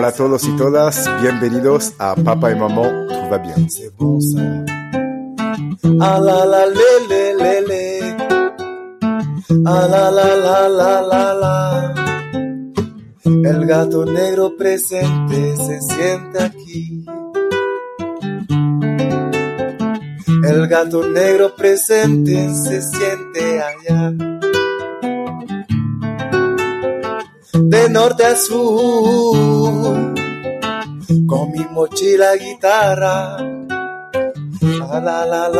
Hola a todos y todas, bienvenidos a Papa y Maman, tout va bien. Ah la la le le le. Ah la la la la la la. El gato negro presente se siente aquí. El gato negro presente se siente allá. De norte a sur, con mi mochila. La la.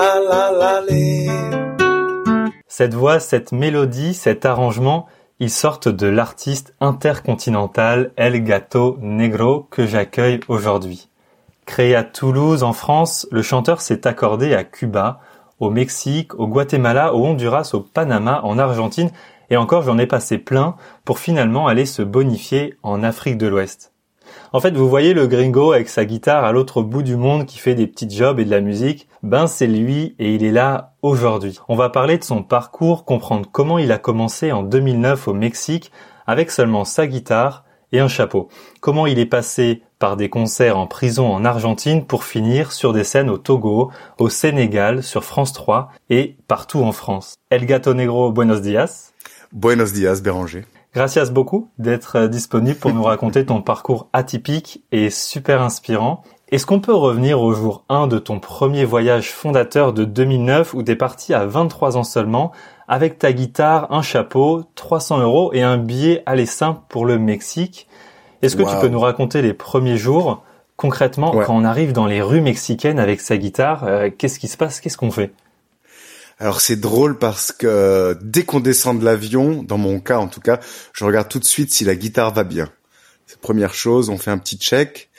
Cette voix, cette mélodie, cet arrangement, ils sortent de l'artiste intercontinental El Gato Negro que j'accueille aujourd'hui. Créé à Toulouse en France, le chanteur s'est accordé à Cuba, au Mexique, au Guatemala, au Honduras, au Panama, en Argentine, et encore j'en ai passé plein pour finalement aller se bonifier en Afrique de l'Ouest. En fait, vous voyez le gringo avec sa guitare à l'autre bout du monde qui fait des petits jobs et de la musique, ben c'est lui et il est là aujourd'hui. On va parler de son parcours, comprendre comment il a commencé en 2009 au Mexique avec seulement sa guitare et un chapeau. Comment il est passé par des concerts en prison en Argentine pour finir sur des scènes au Togo, au Sénégal, sur France 3 et partout en France. El Gato Negro, buenos dias. Buenos dias, Béranger. Gracias beaucoup d'être euh, disponible pour nous raconter ton parcours atypique et super inspirant. Est-ce qu'on peut revenir au jour 1 de ton premier voyage fondateur de 2009 où t'es parti à 23 ans seulement avec ta guitare, un chapeau, 300 euros et un billet aller simple pour le Mexique? Est-ce que tu peux nous raconter les premiers jours Concrètement, Ouais. quand on arrive dans les rues mexicaines avec sa guitare, euh, qu'est-ce qui se passe? Qu'est-ce qu'on fait? Alors c'est drôle parce que dès qu'on descend de l'avion, dans mon cas en tout cas, je regarde tout de suite si la guitare va bien. C'est première chose, on fait un petit check.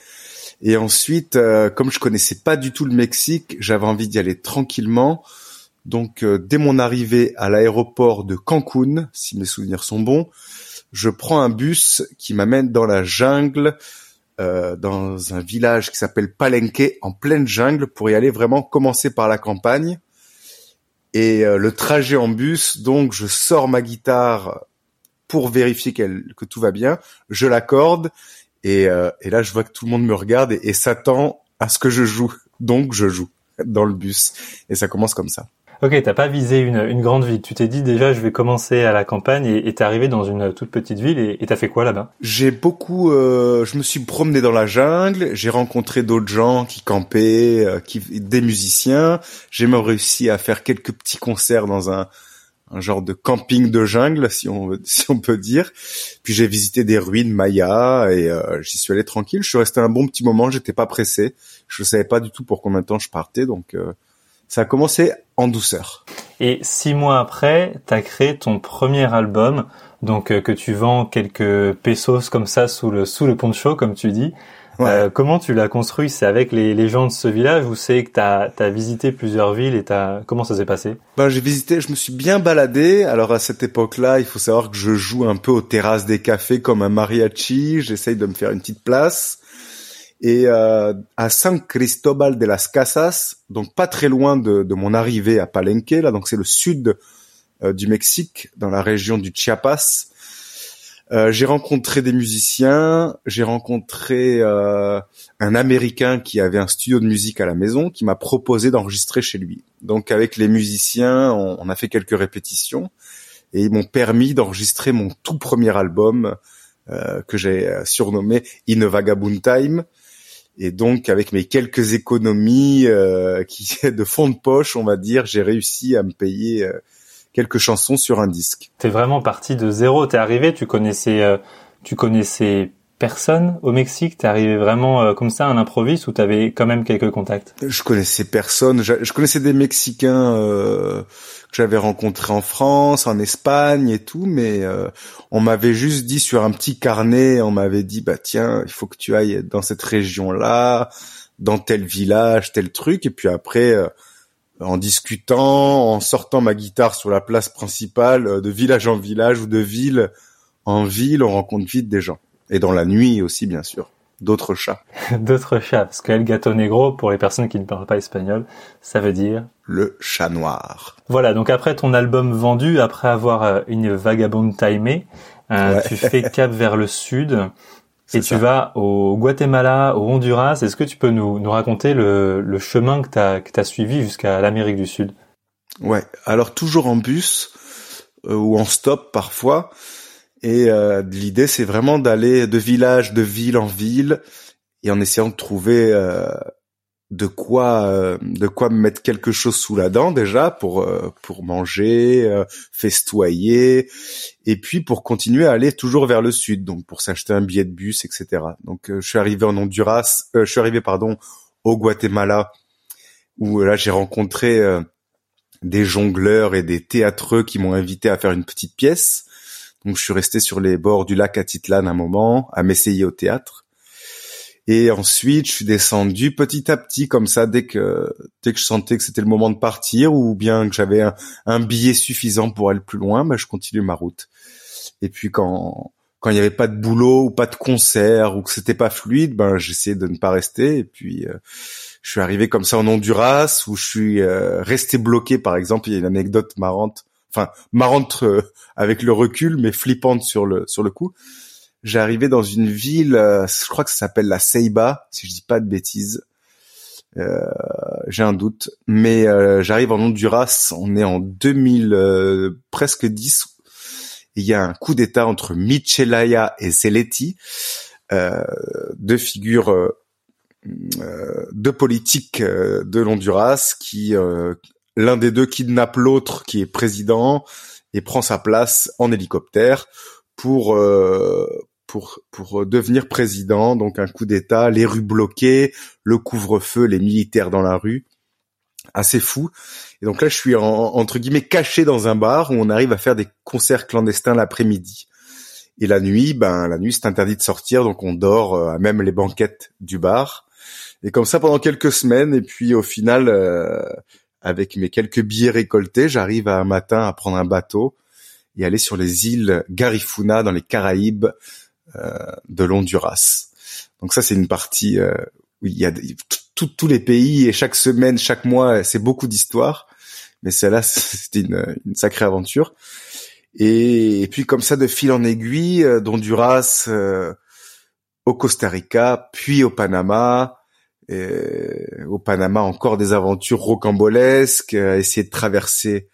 Et ensuite, euh, comme je connaissais pas du tout le Mexique, j'avais envie d'y aller tranquillement. Donc euh, dès mon arrivée à l'aéroport de Cancun, si mes souvenirs sont bons, je prends un bus qui m'amène dans la jungle, euh, dans un village qui s'appelle Palenque, en pleine jungle, pour y aller vraiment commencer par la campagne. Et euh, le trajet en bus, donc je sors ma guitare pour vérifier que tout va bien, je l'accorde et, euh, et là je vois que tout le monde me regarde et, et s'attend à ce que je joue. Donc je joue dans le bus et ça commence comme ça. Ok, t'as pas visé une, une grande ville. Tu t'es dit déjà, je vais commencer à la campagne et t'es arrivé dans une toute petite ville et t'as fait quoi là-bas? J'ai beaucoup, euh, je me suis promené dans la jungle, j'ai rencontré d'autres gens qui campaient, euh, qui, des musiciens. J'ai même réussi à faire quelques petits concerts dans un, un genre de camping de jungle, si on, si on peut dire. Puis j'ai visité des ruines mayas et euh, j'y suis allé tranquille. Je suis resté un bon petit moment, j'étais pas pressé. Je savais pas du tout pour combien de temps je partais, donc euh, ça a commencé en douceur. Et six mois après, t'as créé ton premier album, donc euh, que tu vends quelques pesos comme ça sous le sous le poncho, comme tu dis. Ouais. Euh, comment tu l'as construit? C'est avec les, les gens de ce village ou c'est que t'as as visité plusieurs villes et t'as comment ça s'est passé? Ben, j'ai visité, je me suis bien baladé. Alors à cette époque-là, il faut savoir que je joue un peu aux terrasses des cafés comme un mariachi. J'essaye de me faire une petite place. Et euh, à San Cristobal de las Casas, donc pas très loin de, de mon arrivée à Palenque, là, donc c'est le sud euh, du Mexique, dans la région du Chiapas. Euh, j'ai rencontré des musiciens, j'ai rencontré euh, un Américain qui avait un studio de musique à la maison, qui m'a proposé d'enregistrer chez lui. Donc avec les musiciens, on, on a fait quelques répétitions et ils m'ont permis d'enregistrer mon tout premier album euh, que j'ai euh, surnommé In a Vagabond Time. Et donc avec mes quelques économies euh, qui de fond de poche, on va dire, j'ai réussi à me payer euh, quelques chansons sur un disque. T'es vraiment parti de zéro. T'es arrivé, tu connaissais, euh, tu connaissais personne au Mexique. T'es arrivé vraiment euh, comme ça à l'improviste ou t'avais quand même quelques contacts? Je connaissais personne. Je, connaissais des Mexicains euh, que j'avais rencontrés en France, en Espagne et tout, mais euh, on m'avait juste dit sur un petit carnet, on m'avait dit bah tiens, il faut que tu ailles dans cette région-là, dans tel village, tel truc, et puis après. euh, en discutant, en sortant ma guitare sur la place principale, euh, de village en village ou de ville en ville, on rencontre vite des gens. Et dans la nuit aussi, bien sûr. D'autres chats. D'autres chats, parce que El Gato Negro, pour les personnes qui ne parlent pas espagnol, ça veut dire le chat noir. Voilà, donc après ton album vendu, après avoir euh, une vagabonde timée, euh, tu fais cap vers le sud et tu vas au Guatemala, au Honduras. Est-ce que tu peux nous, nous raconter le, le chemin que tu as, que as suivi jusqu'à l'Amérique du Sud? Ouais, alors toujours en bus euh, ou en stop parfois. Et euh, l'idée, c'est vraiment d'aller de village, de ville en ville, et en essayant de trouver euh, de quoi euh, de quoi mettre quelque chose sous la dent déjà pour euh, pour manger, euh, festoyer et puis pour continuer à aller toujours vers le sud donc pour s'acheter un billet de bus etc. Donc je suis arrivé en Honduras, je suis arrivé pardon au Guatemala où là j'ai rencontré des jongleurs et des théâtreux qui m'ont invité à faire une petite pièce. Donc je suis resté sur les bords du lac Atitlan un moment à m'essayer au théâtre. Et ensuite, je suis descendu petit à petit comme ça dès que dès que je sentais que c'était le moment de partir ou bien que j'avais un, billet suffisant pour aller plus loin, bah, je continue ma route. Et puis quand quand il n'y avait pas de boulot ou pas de concert ou que c'était pas fluide, ben j'essayais de ne pas rester. Et puis euh, je suis arrivé comme ça en Honduras où je suis euh, resté bloqué. Par exemple, il y a une anecdote marrante, enfin marrante euh, avec le recul, mais flippante sur le sur le coup J'arrivais dans une ville, euh, je crois que ça s'appelle la Ceiba, si je dis pas de bêtises. Euh, j'ai un doute, mais euh, j'arrive en Honduras, on est en 2000, presque 10. Il y a un coup d'État entre Michelaya et Zeleti, deux figures, deux politiques de l'Honduras qui, l'un des deux kidnappe l'autre qui est président et prend sa place en hélicoptère pour pour pour devenir président. Donc un coup d'État, les rues bloquées, le couvre-feu, les militaires dans la rue, assez fou. Et donc là, je suis entre guillemets caché dans un bar où on arrive à faire des concerts clandestins l'après-midi. Et la nuit, ben la nuit c'est interdit de sortir, donc on dort euh, à même les banquettes du bar. Et comme ça pendant quelques semaines. Et puis au final, euh, avec mes quelques billets récoltés, j'arrive un matin à prendre un bateau et aller sur les îles Garifuna dans les Caraïbes euh, de l'Honduras. Donc ça, c'est une partie euh, où il y a tous les pays et chaque semaine, chaque mois, c'est beaucoup d'histoires. Mais celle-là, c'était une, une, sacrée aventure. Et, puis comme ça, de fil en aiguille, euh, d'Honduras au Costa Rica, puis au Panama. Au Panama, encore des aventures rocambolesques, essayer de traverser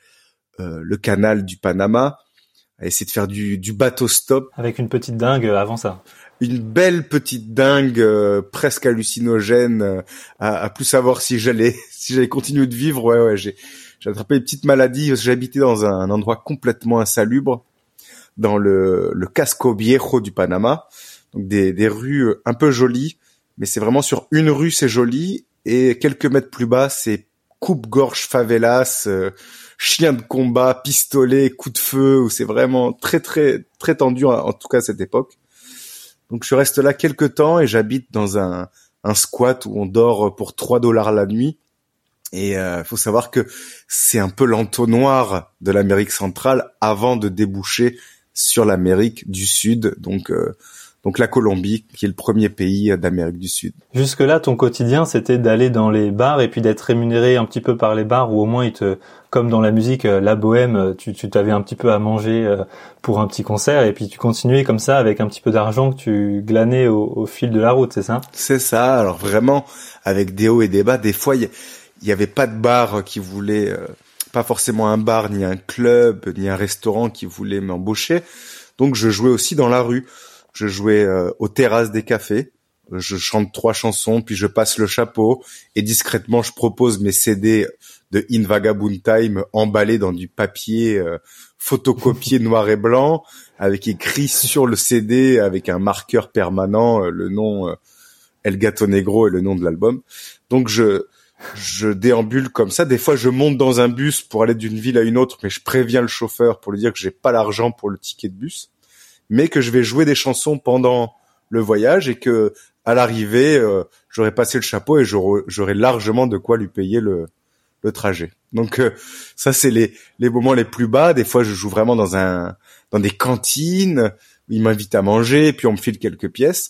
le canal du Panama à essayer de faire du, du bateau stop. Avec une petite dingue euh, avant ça. Une belle petite dingue euh, presque hallucinogène euh, à, à, plus savoir si j'allais si j'allais continuer de vivre. Ouais ouais, j'ai j'ai attrapé une petite maladie j'habitais dans un, endroit complètement insalubre dans le le Casco Viejo du Panama. Donc des des rues un peu jolies, mais c'est vraiment sur une rue c'est joli et quelques mètres plus bas c'est coupe-gorge favelas chien de combat, pistolet, coup de feu, où c'est vraiment très très très tendu en, tout cas à cette époque. Donc je reste là quelques temps et j'habite dans un, un squat où on dort pour 3 dollars la nuit. Et il euh, faut savoir que c'est un peu l'entonnoir de l'Amérique centrale avant de déboucher sur l'Amérique du Sud. Donc euh, donc la Colombie, qui est le premier pays d'Amérique du Sud. Jusque-là, ton quotidien, c'était d'aller dans les bars et puis d'être rémunéré un petit peu par les bars, ou au moins, ils te, comme dans la musique, euh, la bohème, euh, tu, tu t'avais un petit peu à manger euh, pour un petit concert, et puis tu continuais comme ça avec un petit peu d'argent que tu glanais au, fil de la route, c'est ça? C'est ça. Alors vraiment, avec des hauts et des bas, des fois, il y, avait pas de bar qui voulait, pas forcément un bar, ni un club, ni un restaurant qui voulait m'embaucher. Donc je jouais aussi dans la rue je jouais euh, aux terrasses des cafés, je chante trois chansons, puis je passe le chapeau et discrètement je propose mes CD de In Vagabond Time emballés dans du papier euh, photocopié noir et blanc avec écrit sur le CD avec un marqueur permanent euh, le nom El Gato Negro et le nom de l'album. Donc je je déambule comme ça. Des fois, je monte dans un bus pour aller d'une ville à une autre, mais je préviens le chauffeur pour lui dire que j'ai pas l'argent pour le ticket de bus mais que je vais jouer des chansons pendant le voyage et que à l'arrivée, euh, j'aurai passé le chapeau et j'aurai largement de quoi lui payer le, le trajet. Donc euh, ça, c'est les, les moments les plus bas. Des fois, je joue vraiment dans un dans des cantines où ils m'invitent à manger, puis on me file quelques pièces.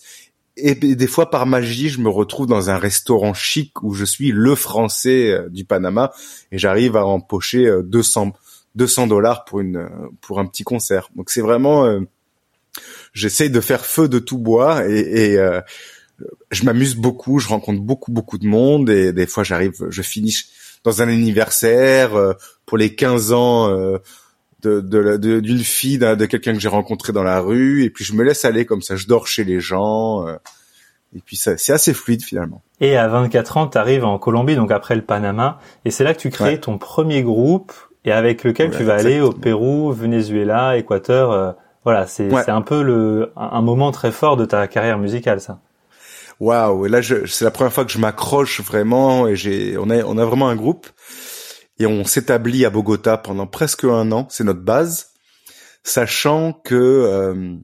Et des fois, par magie, je me retrouve dans un restaurant chic où je suis le français euh, du Panama et j'arrive à empocher 200 200 dollars pour une pour un petit concert. Donc c'est vraiment j'essaye de faire feu de tout bois et, et je m'amuse beaucoup, je rencontre beaucoup beaucoup de monde et des fois j'arrive, je finis dans un anniversaire euh, pour les 15 ans euh, de d'une de, fille de quelqu'un que j'ai rencontré dans la rue et puis je me laisse aller comme ça, je dors chez les gens euh, et puis c'est assez fluide finalement. Et à 24 ans, tu arrives en Colombie donc après le Panama et c'est là que tu crées ton premier groupe et avec lequel tu vas aller au Pérou, Venezuela, Équateur voilà, c'est un peu le un moment très fort de ta carrière musicale ça. Waouh et là c'est la première fois que je m'accroche vraiment et j'ai on a on a vraiment un groupe et on s'établit à Bogota pendant presque un an c'est notre base sachant que euh,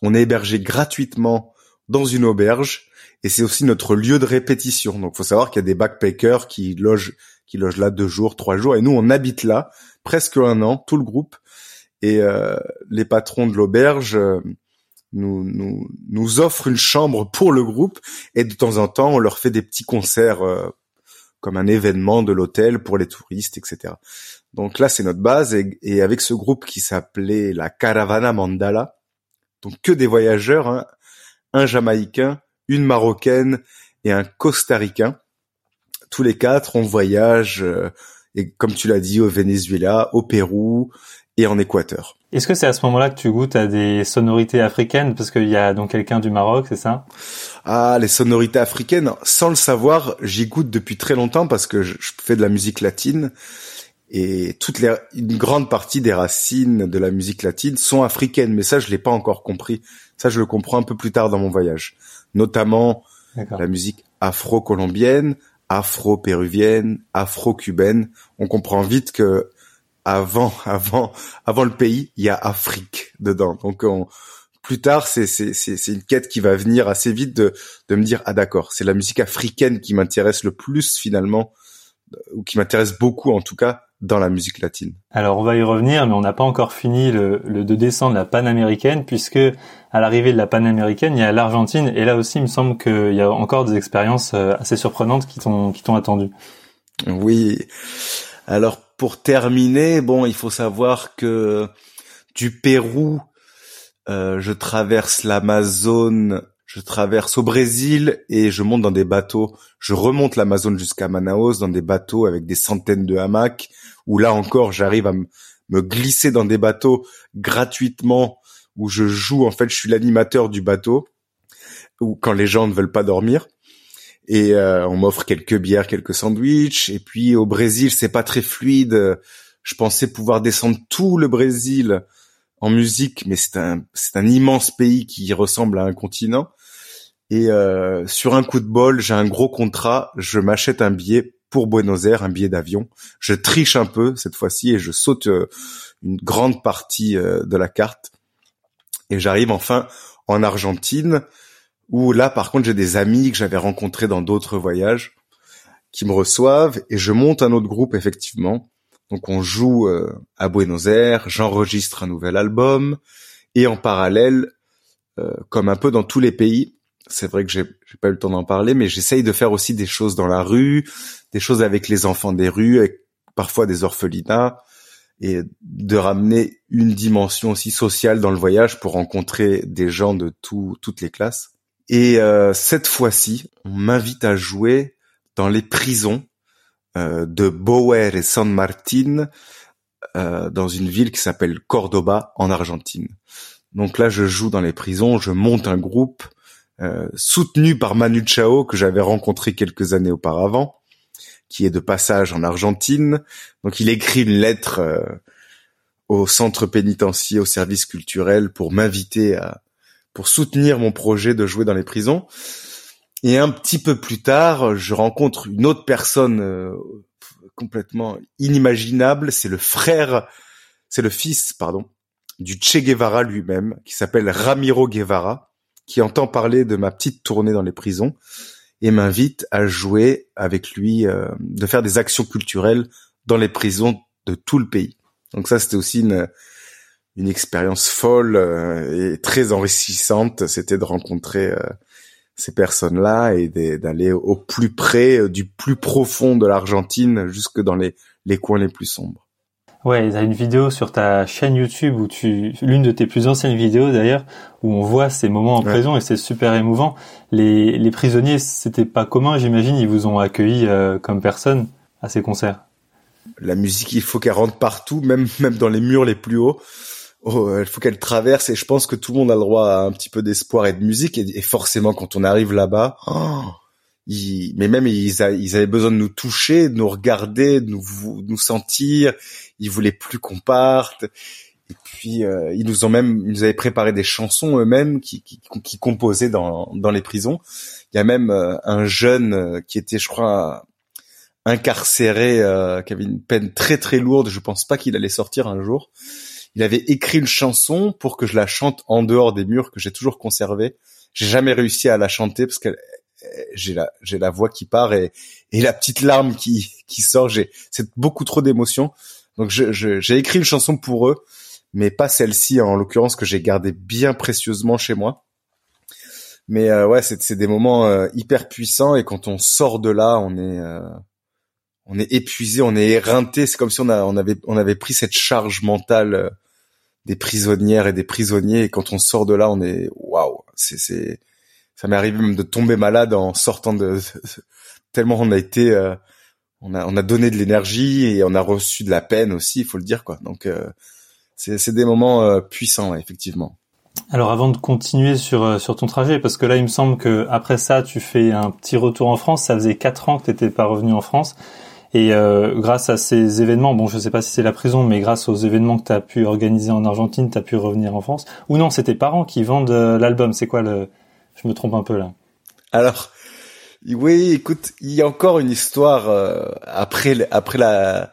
on est hébergé gratuitement dans une auberge et c'est aussi notre lieu de répétition. Donc faut savoir qu'il y a des backpackers qui logent qui logent là deux jours trois jours et nous on habite là presque un an tout le groupe et euh, les patrons de l'auberge euh, nous, nous, nous offre une chambre pour le groupe et de temps en temps on leur fait des petits concerts euh, comme un événement de l'hôtel pour les touristes, etc. Donc là c'est notre base et, et avec ce groupe qui s'appelait la Caravana Mandala, donc que des voyageurs, hein, un Jamaïcain, une Marocaine et un Costaricain. Tous les quatre on voyage euh, et comme tu l'as dit au Venezuela, au Pérou et en Équateur. Est-ce que c'est à ce moment-là que tu goûtes à des sonorités africaines? Parce qu'il y a donc quelqu'un du Maroc, c'est ça? Ah, les sonorités africaines, sans le savoir, j'y goûte depuis très longtemps parce que je, fais de la musique latine et toute les, une grande partie des racines de la musique latine sont africaines, mais ça je l'ai pas encore compris. Ça je le comprends un peu plus tard dans mon voyage, notamment la musique afro-colombienne, afro-péruvienne, afro-cubaine. On comprend vite que avant, avant, avant le pays, il y a Afrique dedans. Donc plus tard, c'est c'est c'est une quête qui va venir assez vite de de me dire ah d'accord, c'est la musique africaine qui m'intéresse le plus finalement ou qui m'intéresse beaucoup en tout cas dans la musique latine. Alors on va y revenir, mais on n'a pas encore fini le, le de descendre la panaméricaine puisque à l'arrivée de la panaméricaine, il y a l'Argentine et là aussi, il me semble qu'il y a encore des expériences euh, assez surprenantes qui t'ont qui t'ont attendu. Oui. Alors pour terminer, bon, il faut savoir que du Pérou, euh, je traverse l'Amazone, je traverse au Brésil et je monte dans des bateaux. Je remonte l'Amazone jusqu'à Manaus dans des bateaux avec des centaines de hamacs. Où là encore, j'arrive à me glisser dans des bateaux gratuitement. Où je joue, en fait, je suis l'animateur du bateau. Ou quand les gens ne veulent pas dormir et euh, on m'offre quelques bières, quelques sandwichs. Et puis au Brésil, c'est pas très fluide. Je pensais pouvoir descendre tout le Brésil en musique, mais c'est un c'est un immense pays qui ressemble à un continent. Et euh, sur un coup de bol, j'ai un gros contrat. Je m'achète un billet pour Buenos Aires, un billet d'avion. Je triche un peu cette fois-ci et je saute euh, une grande partie de la carte. Et j'arrive enfin en Argentine où là, par contre, j'ai des amis que j'avais rencontrés dans d'autres voyages qui me reçoivent et je monte un autre groupe effectivement. Donc on joue euh, à Buenos Aires, j'enregistre un nouvel album et en parallèle, euh, comme un peu dans tous les pays, c'est vrai que j'ai pas eu le temps d'en parler, mais j'essaye de faire aussi des choses dans la rue, des choses avec les enfants des rues, avec parfois des orphelinats, et de ramener une dimension aussi sociale dans le voyage pour rencontrer des gens de tout, toutes les classes. Et euh, cette fois-ci, on m'invite à jouer dans les prisons euh, de Boer et San Martin, euh, dans une ville qui s'appelle Cordoba en Argentine. Donc là, je joue dans les prisons, je monte un groupe soutenu par Manu Chao que j'avais rencontré quelques années auparavant, qui est de passage en Argentine. Donc il écrit une lettre au centre pénitentiaire, au service culturel, pour m'inviter à, pour soutenir mon projet de jouer dans les prisons. Et un petit peu plus tard, je rencontre une autre personne euh, complètement inimaginable. C'est le frère, c'est le fils, pardon, du Che Guevara lui-même, qui s'appelle Ramiro Guevara, qui entend parler de ma petite tournée dans les prisons et m'invite à jouer avec lui, euh, de faire des actions culturelles dans les prisons de tout le pays. Donc ça, c'était aussi une, une expérience folle euh, et très enrichissante, c'était de rencontrer euh, ces personnes-là et d'aller au plus près du plus profond de l'Argentine jusque dans les les coins les plus sombres. Ouais, il y a une vidéo sur ta chaîne YouTube où tu, l'une de tes plus anciennes vidéos d'ailleurs, où on voit ces moments en prison et c'est super émouvant. Les, les prisonniers, c'était pas commun, j'imagine, ils vous ont accueilli euh, comme personne à ces concerts. La musique, il faut qu'elle rentre partout, même même dans les murs les plus hauts. Oh, il faut qu'elle traverse et je pense que tout le monde a le droit à un petit peu d'espoir et de musique et, forcément quand on arrive là-bas, oh, mais même ils, avaient besoin de nous toucher, de nous regarder, de nous, sentir. Ils voulaient plus qu'on parte. Et puis euh, ils nous ont même, ils nous avaient préparé des chansons eux-mêmes qui, composaient dans, dans les prisons. Il y a même euh, un jeune euh, qui était, je crois, incarcéré, qui avait une peine très très lourde. Je pense pas qu'il allait sortir un jour. Il avait écrit une chanson pour que je la chante en dehors des murs que j'ai toujours conservé. J'ai jamais réussi à la chanter parce j'ai la j'ai la voix qui part et et la petite larme qui qui sort. J'ai c'est beaucoup trop d'émotions. Donc je, j'ai écrit une chanson pour eux, mais pas celle-ci en l'occurrence que j'ai gardée bien précieusement chez moi. Mais euh, ouais, c'est c'est des moments euh, hyper puissants et quand on sort de là, on est euh, on est épuisé, on est éreinté. C'est comme si on a on avait on avait pris cette charge mentale des prisonnières et des prisonniers et quand on sort de là, on est waouh. C'est c'est ça m'est arrivé même de tomber malade en sortant de, tellement on a été euh, on a on a donné de l'énergie et on a reçu de la peine aussi il faut le dire quoi donc euh, c'est c'est des moments euh, puissants effectivement alors avant de continuer sur sur ton trajet parce que là il me semble que après ça tu fais un petit retour en France ça faisait quatre ans que t'étais pas revenu en France et grâce à ces événements, bon, je sais pas si c'est la prison, mais grâce aux événements que tu as pu organiser en Argentine, tu as pu revenir en France. Ou non, c'est tes parents qui vendent l'album. C'est quoi le, je me trompe un peu là. Alors, oui, écoute, il y a encore une histoire euh, après après la,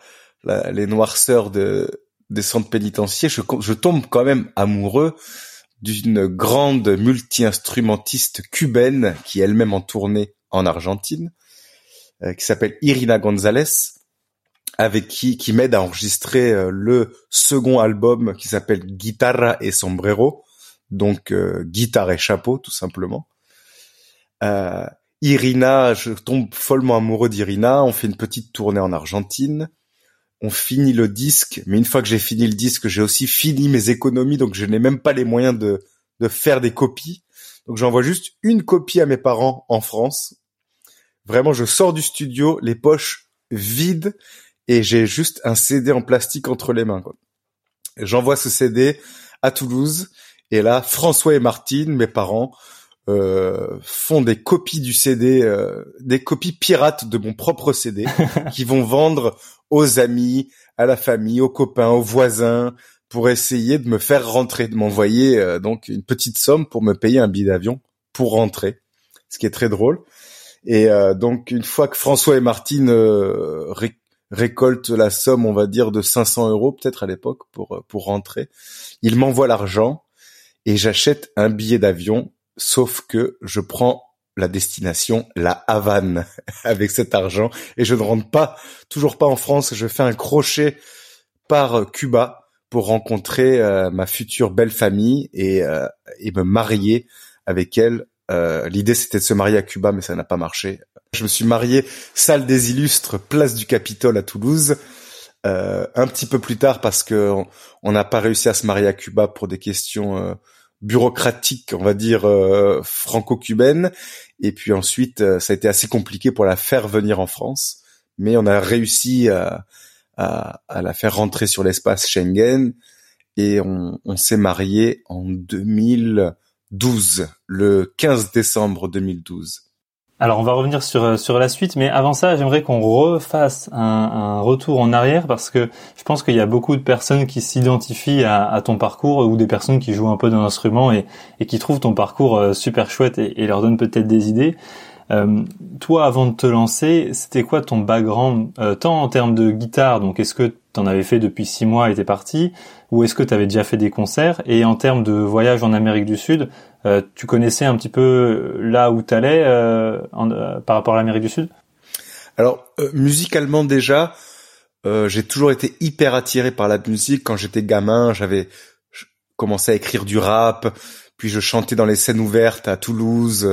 les noirceurs de des centres pénitentiaires. Je, je tombe quand même amoureux d'une grande multi-instrumentiste cubaine qui elle-même en tournée en Argentine, euh, qui s'appelle Irina Gonzalez, avec qui qui m'aide à enregistrer euh, le second album qui s'appelle Guitarra et Sombrero, donc euh, guitare et chapeau tout simplement. Euh, Irina, je tombe follement amoureux d'Irina. On fait une petite tournée en Argentine. On finit le disque, mais une fois que j'ai fini le disque, j'ai aussi fini mes économies, donc je n'ai même pas les moyens de, de faire des copies. Donc j'envoie juste une copie à mes parents en France. Vraiment, je sors du studio, les poches vides, et j'ai juste un CD en plastique entre les mains. J'envoie ce CD à Toulouse et là, François et Martine, mes parents, euh, font des copies du CD, euh, des copies pirates de mon propre CD, qui vont vendre aux amis, à la famille, aux copains, aux voisins, pour essayer de me faire rentrer, de m'envoyer euh, donc une petite somme pour me payer un billet d'avion pour rentrer, ce qui est très drôle. Et donc une fois que François et Martine récoltent la somme, on va dire de 500 euros peut-être à l'époque pour pour rentrer, ils m'envoient l'argent et j'achète un billet d'avion, sauf que je prends la destination la Havane avec cet argent et je ne rentre pas toujours pas en France, je fais un crochet par Cuba pour rencontrer euh, ma future belle famille et, euh, et me marier avec elle. Euh, L'idée c'était de se marier à Cuba mais ça n'a pas marché. Je me suis marié salle des illustres, place du Capitole à Toulouse. Euh, un petit peu plus tard parce que on n'a pas réussi à se marier à Cuba pour des questions euh, bureaucratiques, on va dire euh, franco-cubaines. Et puis ensuite, ça a été assez compliqué pour la faire venir en France, mais on a réussi à, à, à la faire rentrer sur l'espace Schengen et on, s'est marié en 2012, le 15 décembre 2012. Alors on va revenir sur euh, sur la suite, mais avant ça, j'aimerais qu'on refasse un, un, retour en arrière parce que je pense qu'il y a beaucoup de personnes qui s'identifient à, à, ton parcours ou des personnes qui jouent un peu d'un instrument et, et, qui trouvent ton parcours euh, super chouette et, et leur donnent peut-être des idées. Euh, toi, avant de te lancer, c'était quoi ton background, euh, tant en termes de guitare, donc est-ce que tu en avais fait depuis six mois et t'es parti, ou est-ce que tu avais déjà fait des concerts, et en termes de voyage en Amérique du Sud, euh, tu connaissais un petit peu là où t'allais euh, par rapport à l'Amérique du Sud? Alors, musicalement déjà, j'ai toujours été hyper attiré par la musique. Quand j'étais gamin, j'avais commencé à écrire du rap, puis je chantais dans les scènes ouvertes à Toulouse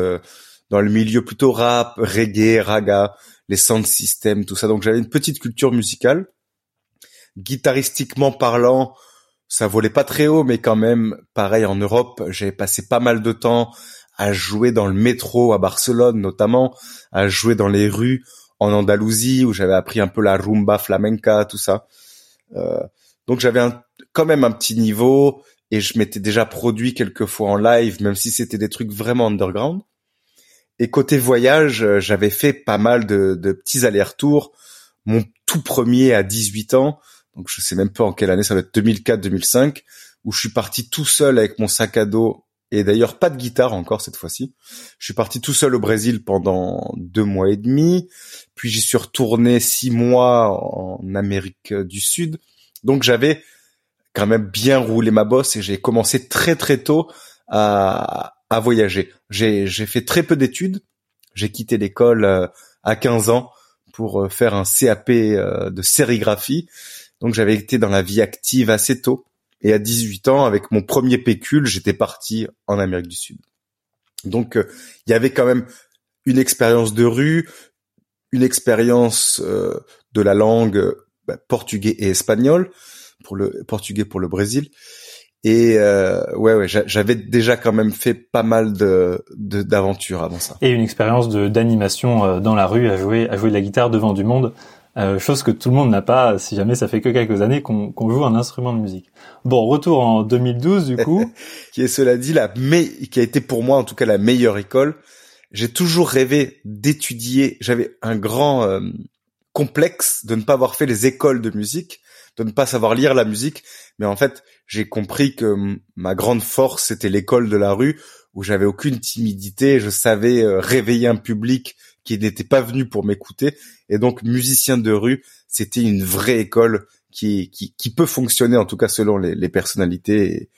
dans le milieu plutôt rap, reggae, raga, les sound systems, tout ça. Donc j'avais une petite culture musicale. Guitaristiquement parlant, ça volait pas très haut, mais quand même, pareil en Europe, j'ai passé pas mal de temps à jouer dans le métro à Barcelone notamment, à jouer dans les rues en Andalousie où j'avais appris un peu la rumba flamenca, tout ça. Euh, donc j'avais quand même un petit niveau et je m'étais déjà produit quelques fois en live, même si c'était des trucs vraiment underground. Et côté voyage, euh, j'avais fait pas mal de, de petits allers-retours. Mon tout premier à 18 ans, donc je sais même pas en quelle année, ça va être 2004-2005, où je suis parti tout seul avec mon sac à dos et d'ailleurs pas de guitare encore cette fois-ci. Je suis parti tout seul au Brésil pendant deux mois et demi, puis j'y suis retourné six mois en Amérique du Sud. Donc j'avais quand même bien roulé ma bosse et j'ai commencé très très tôt à, à voyager. J'ai fait très peu d'études. J'ai quitté l'école euh, à 15 ans pour euh, faire un CAP euh, de sérigraphie. Donc j'avais été dans la vie active assez tôt. Et à 18 ans, avec mon premier pécule, j'étais parti en Amérique du Sud. Donc euh, il y avait quand même une expérience de rue, une expérience euh, de la langue bah, portugais et espagnol pour le portugais pour le Brésil. Et euh, ouais, ouais, j'avais déjà quand même fait pas mal de d'aventures avant ça. Et une expérience de d'animation dans la rue à jouer à jouer de la guitare devant du monde. Euh, chose que tout le monde n'a pas si jamais ça fait que quelques années qu'on joue un instrument de musique. Bon, retour en 2012 du coup. qui est cela dit la mais qui a été pour moi en tout cas la meilleure école. J'ai toujours rêvé d'étudier. J'avais un grand euh, complexe de ne pas avoir fait les écoles de musique, de ne pas savoir lire la musique. Mais en fait, j'ai compris que ma grande force c'était l'école de la rue où j'avais aucune timidité. Je savais euh, réveiller un public qui n'était pas venu pour m'écouter. Et donc, musicien de rue, c'était une vraie école qui, qui, qui, peut fonctionner, en tout cas selon les, les personnalités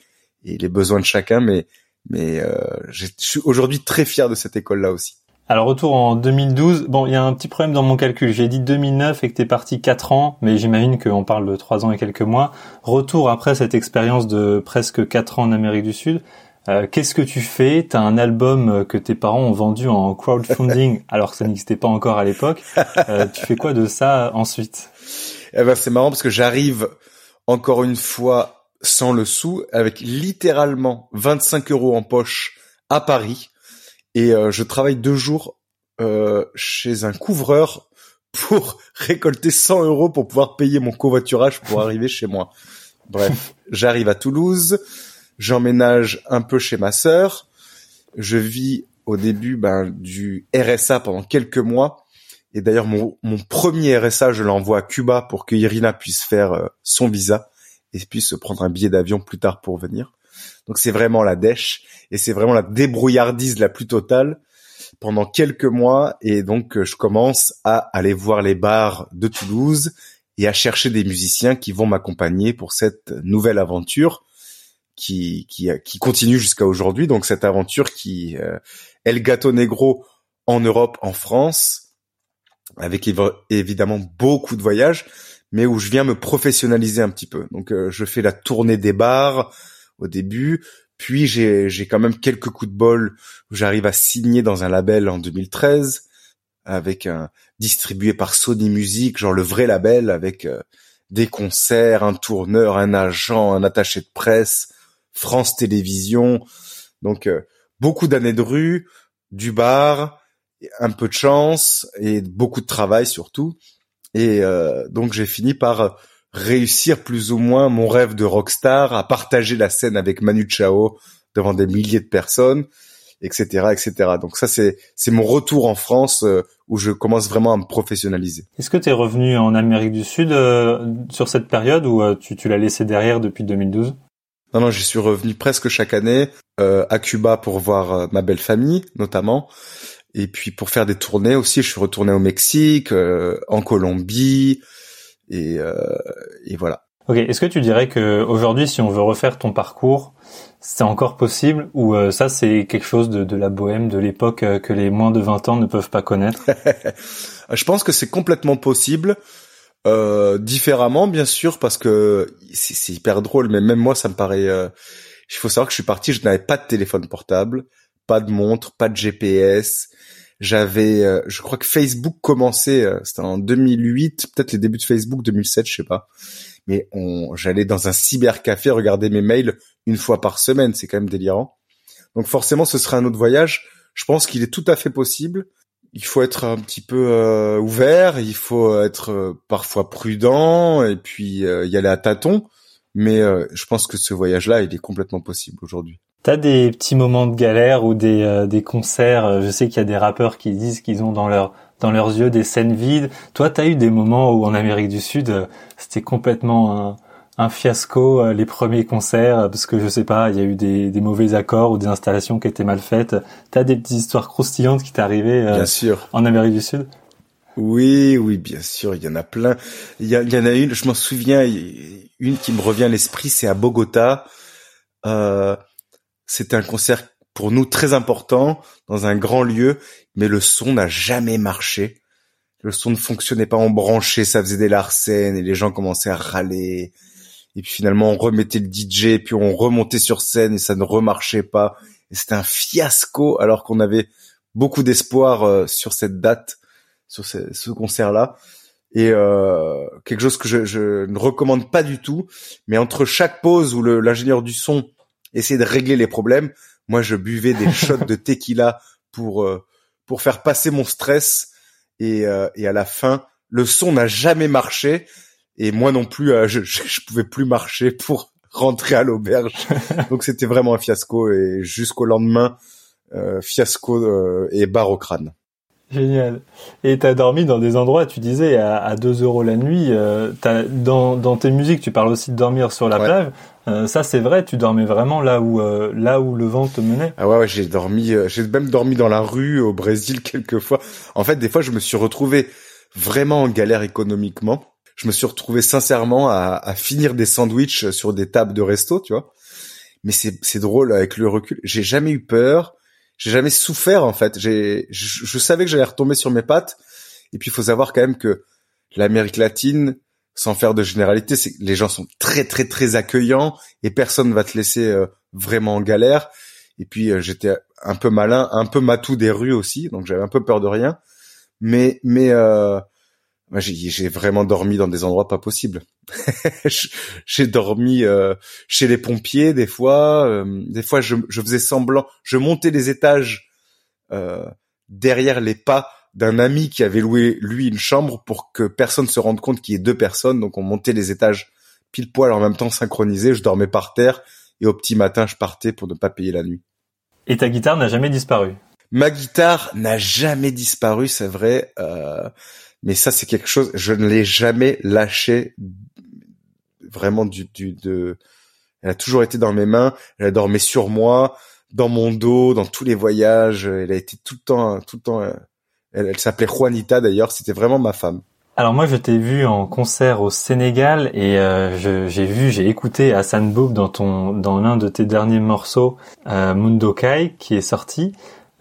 et, et, les besoins de chacun. Mais, mais euh, je suis aujourd'hui très fier de cette école-là aussi. Alors retour en 2012, bon il y a un petit problème dans mon calcul, j'ai dit 2009 et que t'es parti 4 ans, mais j'imagine qu'on parle de 3 ans et quelques mois. Retour après cette expérience de presque 4 ans en Amérique du Sud, euh, qu'est-ce que tu fais? T'as un album euh, que tes parents ont vendu en crowdfunding alors que ça n'existait pas encore à l'époque. Euh, tu fais quoi de ça ensuite? Eh ben, c'est marrant parce que j'arrive encore une fois sans le sou avec littéralement 25 euros en poche à Paris et je travaille deux jours chez un couvreur pour récolter 100 euros pour pouvoir payer mon covoiturage pour arriver chez moi. Bref, j'arrive à Toulouse j'emménage un peu chez ma sœur. Je vis au début ben, du RSA pendant quelques mois. Et d'ailleurs, mon, mon premier RSA, je l'envoie à Cuba pour que Irina puisse faire euh, son visa et puisse se prendre un billet d'avion plus tard pour venir. Donc c'est vraiment la dèche et c'est vraiment la débrouillardise la plus totale pendant quelques mois. Et donc euh, je commence à aller voir les bars de Toulouse et à chercher des musiciens qui vont m'accompagner pour cette nouvelle aventure qui qui, qui continue jusqu'à aujourd'hui. Donc cette aventure qui euh, El Gato Negro en Europe, en France, avec évidemment beaucoup de voyages, mais où je viens me professionnaliser un petit peu. Donc euh, je fais la tournée des bars au début, puis j'ai j'ai quand même quelques coups de bol où j'arrive à signer dans un label en 2013 avec un distribué par Sony Music, genre le vrai label avec euh, des concerts, un tourneur, un agent, un attaché de presse, France Télévisions. Donc euh, beaucoup d'années de rue, du bar, un peu de chance et beaucoup de travail surtout. Et euh, donc j'ai fini par réussir plus ou moins mon rêve de rockstar, à partager la scène avec Manu Chao devant des milliers de personnes, etc., etc. Donc ça c'est c'est mon retour en France euh, où je commence vraiment à me professionnaliser. Est-ce que tu es revenu en Amérique du Sud sur cette période ou tu, tu l'as laissé derrière depuis 2012 non, non, j'y suis revenu presque chaque année euh, à Cuba pour voir euh, ma belle famille, notamment. Et puis pour faire des tournées aussi, je suis retourné au Mexique, euh, en Colombie, et, et voilà. Ok, est-ce que tu dirais que aujourd'hui, si on veut refaire ton parcours, c'est encore possible ou ça c'est quelque chose de, de la bohème de l'époque que les moins de 20 ans ne peuvent pas connaître? Je pense que c'est complètement possible. Euh, différemment, bien sûr, parce que c'est hyper drôle, mais même moi, ça me paraît. Euh... Il faut savoir que je suis parti, je n'avais pas de téléphone portable, pas de montre, pas de GPS. J'avais, euh, je crois que Facebook commençait, euh, c'était en 2008, peut-être les débuts de Facebook, 2007, je sais pas. Mais on, j'allais dans un cybercafé regarder mes mails une fois par semaine, c'est quand même délirant. Donc forcément, ce serait un autre voyage. Je pense qu'il est tout à fait possible. Il faut être un petit peu euh, ouvert, il faut être parfois prudent et puis y aller à tâtons. Mais je pense que ce voyage-là, il est complètement possible aujourd'hui. T'as des petits moments de galère ou des, euh, des concerts. Euh, je sais qu'il y a des rappeurs qui disent qu'ils ont dans leur dans leurs yeux des scènes vides. Toi, t'as eu des moments où en Amérique du Sud, euh, c'était complètement un, fiasco les premiers concerts parce que je sais pas, il y a eu des, des mauvais accords ou des installations qui étaient mal faites. T'as des petites histoires croustillantes qui t'arrivaient bien sûr en Amérique du Sud? Oui, oui, bien sûr, il y en a plein. Il y, y en a une, je m'en souviens, une qui me revient à l'esprit, c'est à Bogota. Euh, c'était un concert pour nous très important dans un grand lieu, mais le son n'a jamais marché. Le son ne fonctionnait pas, on branchait, ça faisait des larcènes et les gens commençaient à râler. Et puis finalement, on remettait le DJ, et puis on remontait sur scène et ça ne remarchait pas. Et c'était un fiasco alors qu'on avait beaucoup d'espoir euh, sur cette date, sur ce, concert-là. Et euh, quelque chose que je, je, ne recommande pas du tout. Mais entre chaque pause où l'ingénieur du son essayer de régler les problèmes. Moi, je buvais des shots de tequila pour euh, pour faire passer mon stress et euh, et à la fin, le son n'a jamais marché et moi non plus, euh, je, je, pouvais plus marcher pour rentrer à l'auberge. Donc c'était vraiment un fiasco et jusqu'au lendemain, fiasco et barre au crâne. Génial. Et t'as dormi dans des endroits, tu disais, à, à 2 euros la nuit. Euh, as, dans, dans tes musiques, tu parles aussi de dormir sur la plage. Euh, ça, c'est vrai, tu dormais vraiment là où, euh, là où le vent te menait. Ah ouais, ouais j'ai dormi, euh, j'ai même dormi dans la rue au Brésil quelques fois. En fait, des fois, je me suis retrouvé vraiment en galère économiquement. Je me suis retrouvé sincèrement à, à finir des sandwichs sur des tables de resto, tu vois. Mais c'est drôle avec le recul. J'ai jamais eu peur j'ai jamais souffert en fait. J'ai, je, savais que j'allais retomber sur mes pattes. Et puis il faut savoir quand même que l'Amérique latine, sans faire de généralité, c'est les gens sont très très très accueillants et personne va te laisser euh, vraiment en galère. Et puis euh, j'étais un peu malin, un peu matou des rues aussi, donc j'avais un peu peur de rien. Mais mais euh, j'ai vraiment dormi dans des endroits pas possibles. j'ai dormi euh, chez les pompiers des fois. Euh, des fois, je, je, faisais semblant. Je montais les étages euh, derrière les pas d'un ami qui avait loué lui une chambre pour que personne se rende compte qu'il y ait deux personnes. Donc on montait les étages pile poil en même temps synchronisés. Je dormais par terre et au petit matin je partais pour ne pas payer la nuit. Et ta guitare n'a jamais disparu? Ma guitare n'a jamais disparu, c'est vrai. Euh, mais ça, c'est quelque chose, je ne l'ai jamais lâché vraiment du, du, de, elle a toujours été dans mes mains, elle a dormi sur moi, dans mon dos, dans tous les voyages, elle a été tout le temps, tout le temps, elle, s'appelait Juanita d'ailleurs, c'était vraiment ma femme. Alors moi je t'ai vu en concert au Sénégal et euh, j'ai vu, j'ai écouté Hassan Boub dans ton dans l'un de tes derniers morceaux euh, Mundo Kai qui est sorti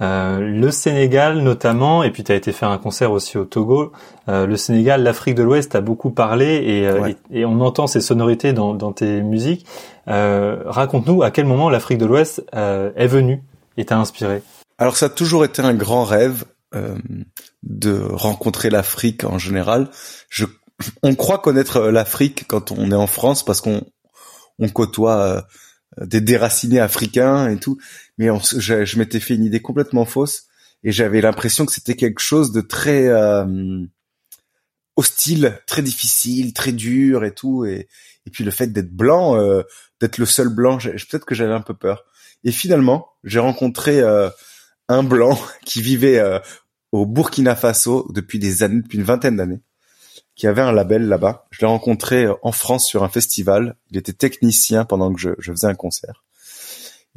euh, le Sénégal notamment, et puis tu as été faire un concert aussi au Togo. Euh, le Sénégal, l'Afrique de l'Ouest a beaucoup parlé et, euh, et, on entend ces sonorités dans, dans tes musiques. Raconte-nous à quel moment l'Afrique de l'Ouest est venue et t'a inspiré. Alors ça a toujours été un grand rêve de rencontrer l'Afrique en général. Je, on croit connaître l'Afrique quand on est en France parce qu'on on côtoie des déracinés africains et tout. Mais je, m'étais fait une idée complètement fausse et j'avais l'impression que c'était quelque chose de très euh, hostile, très difficile, très dur et tout. Et, puis le fait d'être blanc, euh, d'être le seul blanc, peut-être que j'avais un peu peur. Et finalement, j'ai rencontré euh, un blanc qui vivait au Burkina Faso depuis des années, depuis une vingtaine d'années qui avait un label là-bas. Je l'ai rencontré euh, en France sur un festival. Il était technicien pendant que je, je faisais un concert.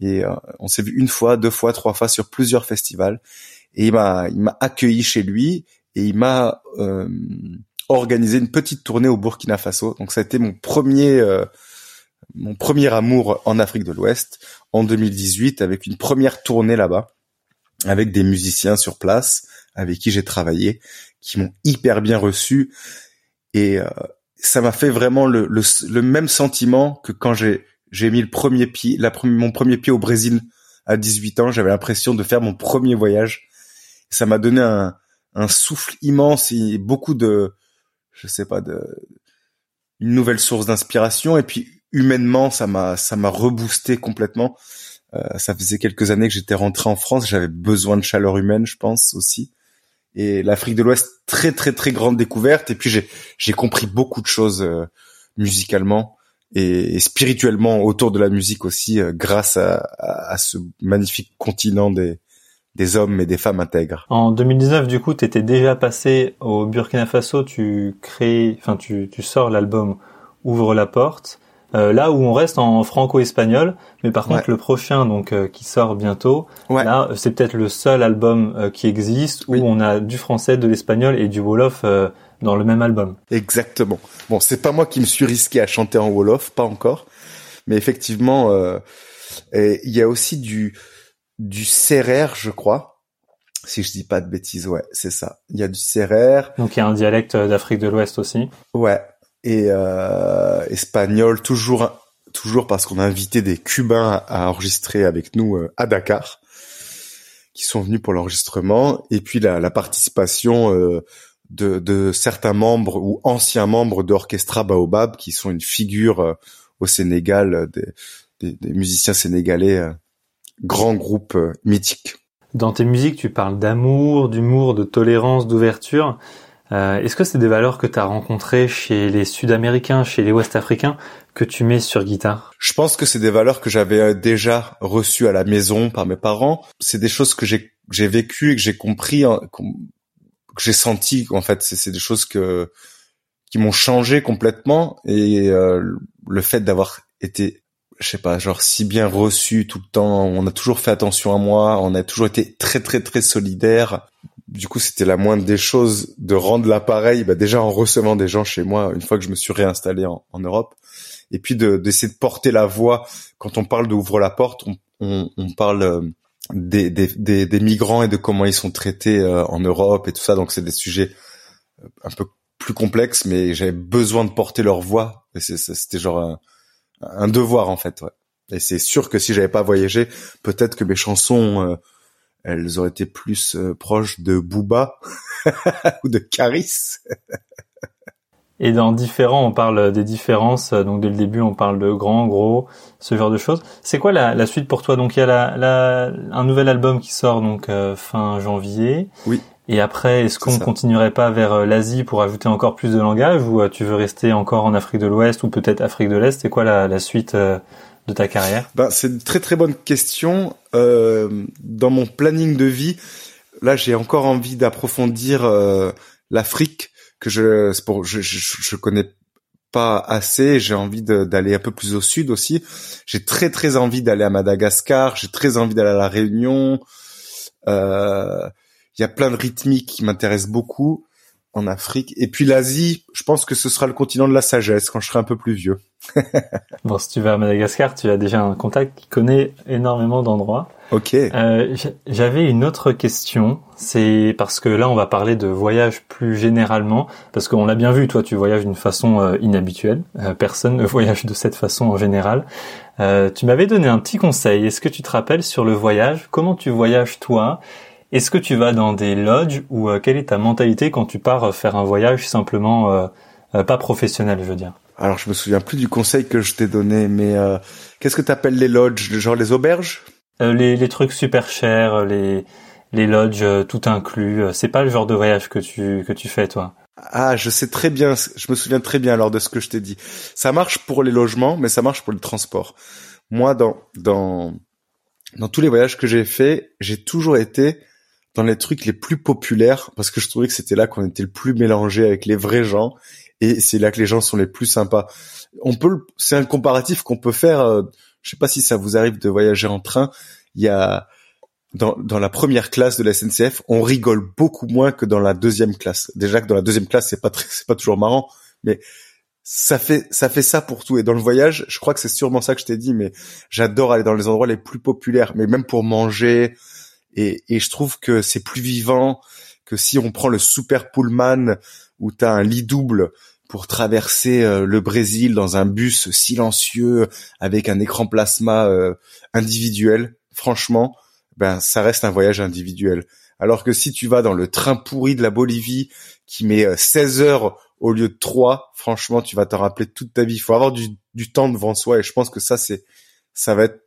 Et euh, on s'est vu une fois, deux fois, trois fois sur plusieurs festivals. Et il m'a, il m'a accueilli chez lui et il m'a euh, organisé une petite tournée au Burkina Faso. Donc ça a été mon premier, mon premier amour en Afrique de l'Ouest en 2018 avec une première tournée là-bas avec des musiciens sur place avec qui j'ai travaillé qui m'ont hyper bien reçu et euh, ça m'a fait vraiment le, le, le, même sentiment que quand j'ai j'ai mis le premier pied, la mon premier pied au Brésil à 18 ans, j'avais l'impression de faire mon premier voyage. Ça m'a donné un, un souffle immense et beaucoup de, je sais pas, de, une nouvelle source d'inspiration. Et puis humainement, ça m'a, ça m'a reboosté complètement. Euh, ça faisait quelques années que j'étais rentré en France, j'avais besoin de chaleur humaine, je pense aussi. Et l'Afrique de l'Ouest, très très très grande découverte. Et puis j'ai j'ai compris beaucoup de choses euh, musicalement et, spirituellement autour de la musique aussi, euh, grâce à, à, ce magnifique continent des des hommes et des femmes intègres. En 2019, du coup, tu étais déjà passé au Burkina Faso. Tu crées, enfin, tu, tu sors l'album Ouvre la porte. Euh, là où on reste en franco-espagnol, mais par contre le prochain donc euh, qui sort bientôt, là c'est peut-être le seul album euh, qui existe où on a du français, de l'espagnol et du wolof dans le même album. Exactement. Bon, c'est pas moi qui me suis risqué à chanter en wolof, pas encore, mais effectivement, il y a aussi du du CRR, je crois. Si je dis pas de bêtises, ouais, c'est ça. Il y a du CRR. Donc il y a un dialecte d'Afrique de l'Ouest aussi. Ouais, et euh, espagnol toujours toujours parce qu'on a invité des Cubains à, enregistrer avec nous euh, à Dakar qui sont venus pour l'enregistrement et puis la, la participation euh, de, de, certains membres ou anciens membres d'Orchestra Baobab qui sont une figure euh, au Sénégal des, des, des, musiciens sénégalais euh, grand groupe mythique. Dans tes musiques, tu parles d'amour, d'humour, de tolérance, d'ouverture. Euh, est-ce que c'est des valeurs que tu as rencontrées chez les Sud-Américains, chez les Ouest-Africains, que tu mets sur guitare? Je pense que c'est des valeurs que j'avais euh, déjà reçues à la maison par mes parents. C'est des choses que j'ai vécues et que j'ai compris, hein, que j'ai senti. En fait, c'est des choses que qui m'ont changé complètement. Et euh, le fait d'avoir été je sais pas, genre si bien reçu tout le temps. On a toujours fait attention à moi. On a toujours été très très très solidaire du coup, c'était la moindre des choses de rendre l'appareil, bah, déjà en recevant des gens chez moi une fois que je me suis réinstallé en, Europe, et puis d'essayer de, porter la voix. Quand on parle d'ouvre la porte, on, parle euh, des, des, migrants et de comment ils sont traités euh, en Europe et tout ça. Donc c'est des sujets euh, un peu plus complexes, mais j'avais besoin de porter leur voix. Et c'était genre un, devoir en fait. Et c'est sûr que si j'avais pas voyagé, peut-être que mes chansons elles auraient été plus euh, proches de Booba ou de Caris. Et dans différents, on parle des différences. Donc dès le début, on parle de grand, gros, ce genre de choses. C'est quoi la, la, suite pour toi? Donc il y a la, la, un nouvel album qui sort donc euh, fin janvier. Oui. Et après, est-ce qu'on continuerait pas vers euh, l'Asie pour ajouter encore plus de langage? Ou tu veux rester encore en Afrique de l'Ouest ou peut-être Afrique de l'Est? C'est quoi la, la suite de ta carrière? Ben, C'est une très très bonne question. Euh, dans mon planning de vie, là j'ai encore envie d'approfondir euh, l'Afrique que je, pour, je, je, je connais pas assez. J'ai envie d'aller un peu plus au sud aussi. J'ai très très envie d'aller à Madagascar. J'ai très envie d'aller à la Réunion. Euh, il y a plein de rythmiques qui m'intéressent beaucoup en Afrique. Et puis l'Asie, je pense que ce sera le continent de la sagesse quand je serai un peu plus vieux. bon, si tu vas à Madagascar, tu as déjà un contact qui connaît énormément d'endroits. Ok. Euh, J'avais une autre question. C'est parce que là, on va parler de voyage plus généralement, parce qu'on l'a bien vu. Toi, tu voyages d'une façon euh, inhabituelle. Euh, personne ne voyage de cette façon en général. Euh, tu m'avais donné un petit conseil. Est-ce que tu te rappelles sur le voyage? Comment tu voyages toi? Est-ce que tu vas dans des lodges ou euh, quelle est ta mentalité quand tu pars faire un voyage simplement euh, pas professionnel, je veux dire? Alors je me souviens plus du conseil que je t'ai donné, mais qu'est-ce que tu appelles les lodges, genre les auberges? Les, les, trucs super chers, les les lodges tout inclus. C'est pas le genre de voyage que tu que tu fais toi. Ah, je sais très bien, je me souviens très bien alors de ce que je t'ai dit. Ça marche pour les logements, mais ça marche pour le transport. Moi, dans dans dans tous les voyages que j'ai faits, j'ai toujours été dans les trucs les plus populaires parce que je trouvais que c'était là qu'on était le plus mélangé avec les vrais gens et c'est là que les gens sont les plus sympas. On peut, c'est un comparatif qu'on peut faire. Euh, je sais pas si ça vous arrive de voyager en train. Il y a dans, dans la première classe de la SNCF, on rigole beaucoup moins que dans la deuxième classe. Déjà que dans la deuxième classe, c'est pas c'est pas toujours marrant, mais ça fait ça fait ça pour tout et dans le voyage je crois que c'est sûrement ça que je t'ai dit mais j'adore aller dans les endroits les plus populaires mais même pour manger et, et je trouve que c'est plus vivant que si on prend le super Pullman où tu as un lit double pour traverser euh, le Brésil dans un bus silencieux avec un écran plasma euh, individuel. franchement, ben ça reste un voyage individuel. Alors que si tu vas dans le train pourri de la Bolivie qui met 16 heures au lieu de 3, franchement, tu vas te rappeler toute ta vie. Il faut avoir du, du temps devant soi et je pense que ça c'est ça va être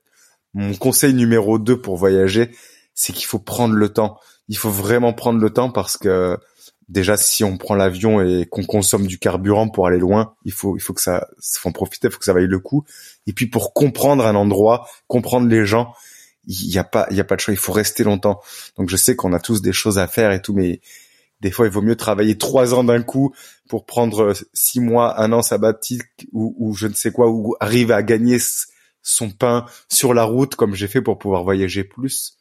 mon conseil numéro 2 pour voyager, c'est qu'il faut prendre le temps. Il faut vraiment prendre le temps parce que déjà si on prend l'avion et qu'on consomme du carburant pour aller loin, il faut il faut que ça faut en profiter, il faut que ça vaille le coup. Et puis pour comprendre un endroit, comprendre les gens, il y a pas il y a pas de choix, il faut rester longtemps. Donc je sais qu'on a tous des choses à faire et tout, mais des fois il vaut mieux travailler trois ans d'un coup pour prendre six mois, un an sabbatique ou, ou je ne sais quoi, ou arriver à gagner son pain sur la route comme j'ai fait pour pouvoir voyager plus.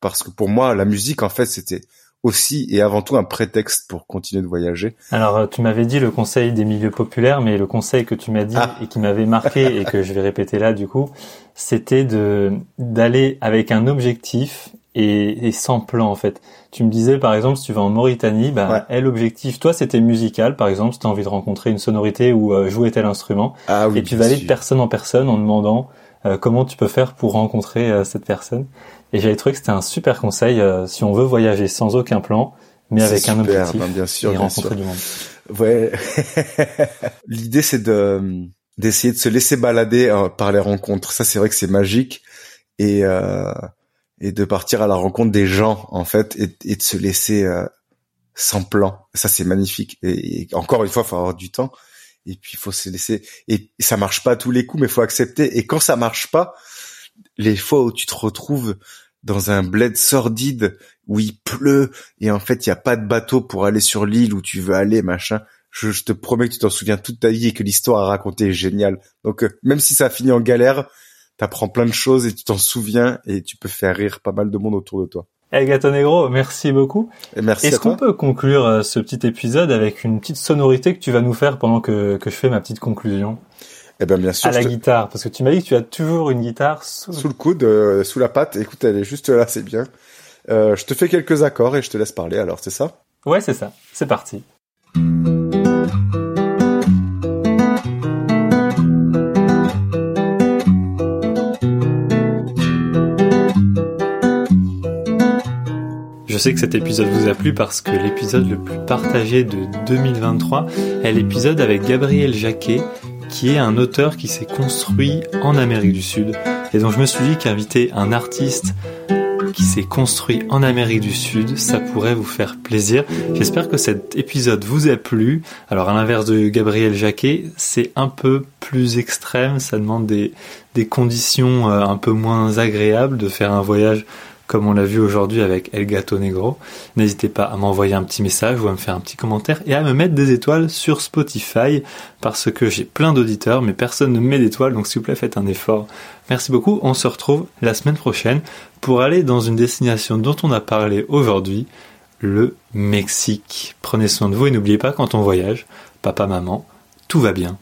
Parce que pour moi, la musique, en fait, c'était aussi et avant tout un prétexte pour continuer de voyager. Alors euh, tu m'avais dit le conseil des milieux populaires, mais le conseil que tu m'as dit ah. et qui m'avait marqué et que je vais répéter là du coup, c'était de d'aller avec un objectif et, et, sans plan en fait. Tu me disais par exemple si tu vas en Mauritanie, bah ouais. l'objectif, toi c'était musical par exemple, si tu as envie de rencontrer une sonorité ou euh, jouer tel instrument, ah, oui, et tu vas aller de personne en personne en demandant euh, comment tu peux faire pour rencontrer euh, cette personne. Et j'avais trouvé que c'était un super conseil euh, si on veut voyager sans aucun plan, mais avec super, un objectif ben bien sûr, et bien rencontrer sûr. du monde. Ouais. L'idée c'est de d'essayer de se laisser balader euh, par les rencontres. Ça c'est vrai que c'est magique et euh, et de partir à la rencontre des gens en fait et, et de se laisser euh, sans plan. Ça c'est magnifique. Et, et, encore une fois, faut avoir du temps et puis il faut se laisser. Et ça marche pas à tous les coups, mais faut accepter. Et quand ça marche pas, les fois où tu te retrouves dans un bled sordide où il pleut et en fait il y a pas de bateau pour aller sur l'île où tu veux aller machin. Je, je te promets que tu t'en souviens toute ta vie et que l'histoire à raconter est géniale. Donc euh, même si ça a fini en galère t'apprends plein de choses et tu t'en souviens et tu peux faire rire pas mal de monde autour de toi. El Gato Negro, merci beaucoup. et merci Est-ce qu'on peut conclure euh, ce petit épisode avec une petite sonorité que tu vas nous faire pendant que, que je fais ma petite conclusion? Eh ben bien sûr À la te- guitare, parce que tu m'as dit que tu as toujours une guitare sous... sous le coude euh, sous la patte écoute elle est juste là c'est bien euh, je te fais quelques accords et je te laisse parler alors c'est ça? Ouais, c'est ça. C'est parti. Je sais que cet épisode vous a plu parce que l'épisode le plus partagé de 2023 est l'épisode avec Gabriel Jacquet, qui est un auteur qui s'est construit en Amérique du Sud. Et donc je me suis dit qu'inviter un artiste qui s'est construit en Amérique du Sud, ça pourrait vous faire plaisir. J'espère que cet épisode vous a plu. Alors à l'inverse de Gabriel Jacquet, c'est un peu plus extrême, ça demande des, conditions euh, un peu moins agréables de faire un voyage comme on l'a vu aujourd'hui avec El Gato Negro. N'hésitez pas à m'envoyer un petit message ou à me faire un petit commentaire et à me mettre des étoiles sur Spotify parce que j'ai plein d'auditeurs mais personne ne me met d'étoiles donc s'il vous plaît faites un effort. Merci beaucoup, on se retrouve la semaine prochaine pour aller dans une destination dont on a parlé aujourd'hui, le Mexique. Prenez soin de vous et n'oubliez pas quand on voyage, papa, maman, tout va bien.